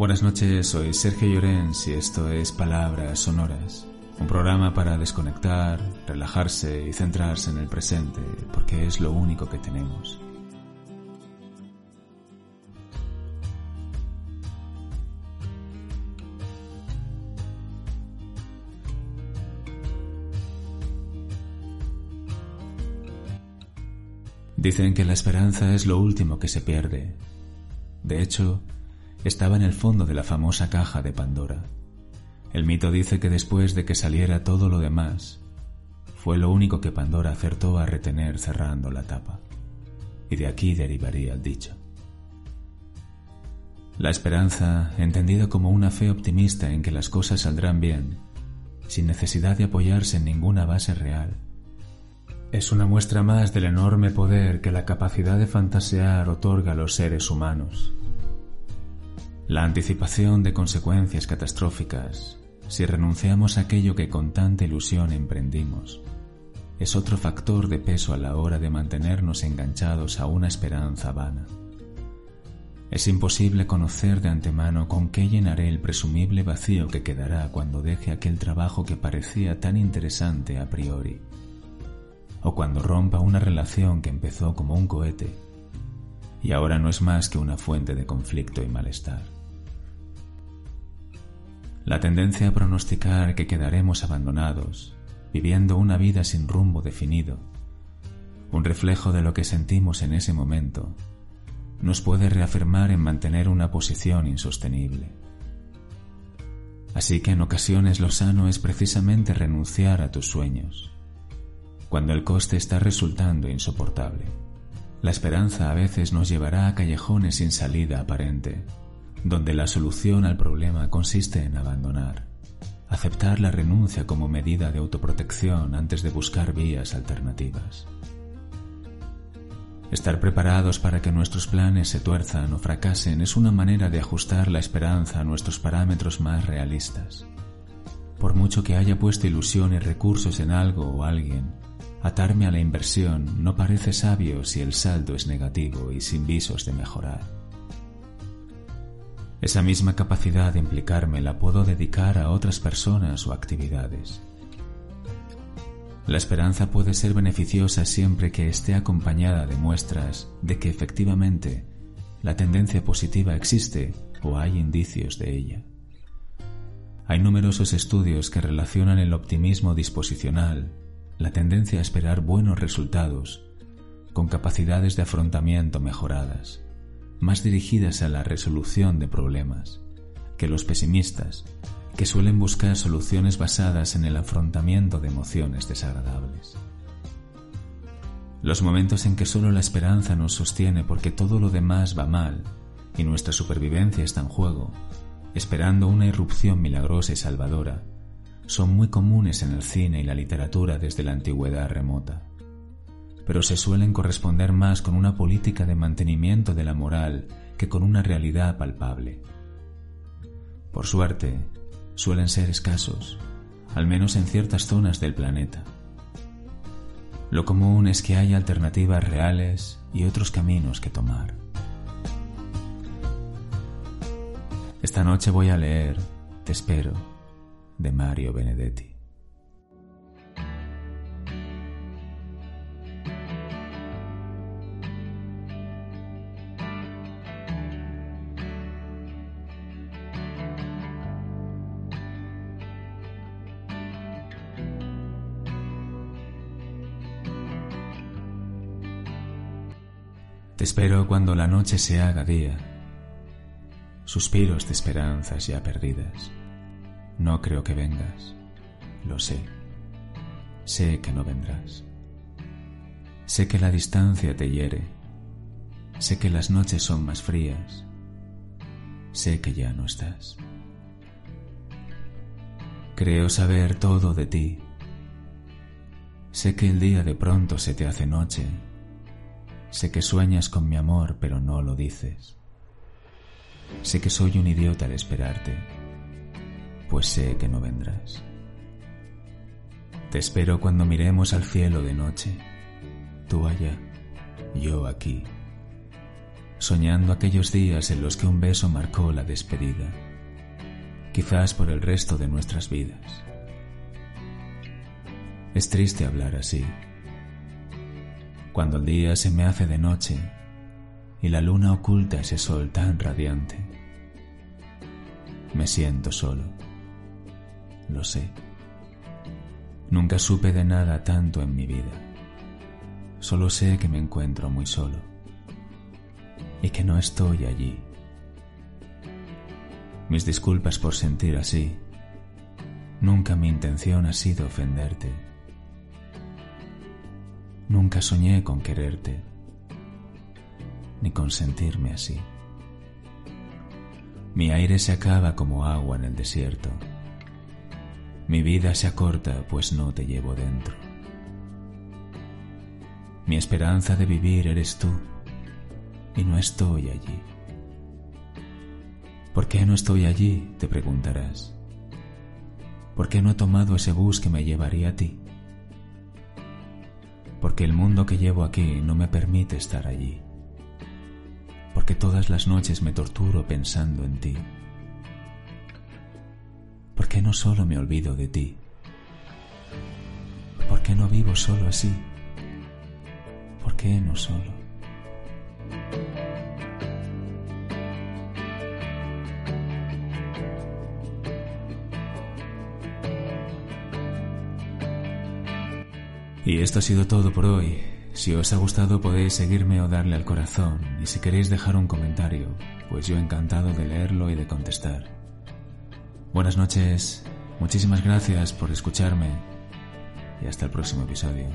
Buenas noches, soy Sergio Llorens y esto es Palabras Sonoras, un programa para desconectar, relajarse y centrarse en el presente, porque es lo único que tenemos. Dicen que la esperanza es lo último que se pierde. De hecho, estaba en el fondo de la famosa caja de Pandora. El mito dice que después de que saliera todo lo demás, fue lo único que Pandora acertó a retener cerrando la tapa. Y de aquí derivaría el dicho. La esperanza, entendida como una fe optimista en que las cosas saldrán bien, sin necesidad de apoyarse en ninguna base real, es una muestra más del enorme poder que la capacidad de fantasear otorga a los seres humanos. La anticipación de consecuencias catastróficas, si renunciamos a aquello que con tanta ilusión emprendimos, es otro factor de peso a la hora de mantenernos enganchados a una esperanza vana. Es imposible conocer de antemano con qué llenaré el presumible vacío que quedará cuando deje aquel trabajo que parecía tan interesante a priori o cuando rompa una relación que empezó como un cohete y ahora no es más que una fuente de conflicto y malestar. La tendencia a pronosticar que quedaremos abandonados, viviendo una vida sin rumbo definido, un reflejo de lo que sentimos en ese momento, nos puede reafirmar en mantener una posición insostenible. Así que en ocasiones lo sano es precisamente renunciar a tus sueños, cuando el coste está resultando insoportable. La esperanza a veces nos llevará a callejones sin salida aparente, donde la solución al problema consiste en abandonar, aceptar la renuncia como medida de autoprotección antes de buscar vías alternativas. Estar preparados para que nuestros planes se tuerzan o fracasen es una manera de ajustar la esperanza a nuestros parámetros más realistas. Por mucho que haya puesto ilusión y recursos en algo o alguien, Atarme a la inversión no parece sabio si el saldo es negativo y sin visos de mejorar. Esa misma capacidad de implicarme la puedo dedicar a otras personas o actividades. La esperanza puede ser beneficiosa siempre que esté acompañada de muestras de que efectivamente la tendencia positiva existe o hay indicios de ella. Hay numerosos estudios que relacionan el optimismo disposicional la tendencia a esperar buenos resultados, con capacidades de afrontamiento mejoradas, más dirigidas a la resolución de problemas, que los pesimistas, que suelen buscar soluciones basadas en el afrontamiento de emociones desagradables. Los momentos en que solo la esperanza nos sostiene porque todo lo demás va mal y nuestra supervivencia está en juego, esperando una irrupción milagrosa y salvadora, son muy comunes en el cine y la literatura desde la antigüedad remota, pero se suelen corresponder más con una política de mantenimiento de la moral que con una realidad palpable. Por suerte, suelen ser escasos, al menos en ciertas zonas del planeta. Lo común es que haya alternativas reales y otros caminos que tomar. Esta noche voy a leer, te espero, de Mario Benedetti. Te espero cuando la noche se haga día, suspiros de esperanzas ya perdidas no creo que vengas. Lo sé. Sé que no vendrás. Sé que la distancia te hiere. Sé que las noches son más frías. Sé que ya no estás. Creo saber todo de ti. Sé que el día de pronto se te hace noche. Sé que sueñas con mi amor pero no lo dices. Sé que soy un idiota al esperarte pues sé que no vendrás. Te espero cuando miremos al cielo de noche, tú allá, yo aquí, soñando aquellos días en los que un beso marcó la despedida, quizás por el resto de nuestras vidas. Es triste hablar así, cuando el día se me hace de noche y la luna oculta ese sol tan radiante. Me siento solo, lo sé. Nunca supe de nada tanto en mi vida. Solo sé que me encuentro muy solo y que no estoy allí. Mis disculpas por sentir así. Nunca mi intención ha sido ofenderte. Nunca soñé con quererte ni consentirme así. Mi aire se acaba como agua en el desierto. Mi vida se acorta pues no te llevo dentro. Mi esperanza de vivir eres tú y no estoy allí. ¿Por qué no estoy allí? te preguntarás. ¿Por qué no he tomado ese bus que me llevaría a ti? Porque el mundo que llevo aquí no me permite estar allí porque todas las noches me torturo pensando en ti. ¿Por qué no solo me olvido de ti? ¿Por qué no vivo solo así? ¿Por qué no solo? Y esto ha sido todo por hoy. Si os ha gustado podéis seguirme o darle al corazón y si queréis dejar un comentario, pues yo encantado de leerlo y de contestar. Buenas noches, muchísimas gracias por escucharme y hasta el próximo episodio.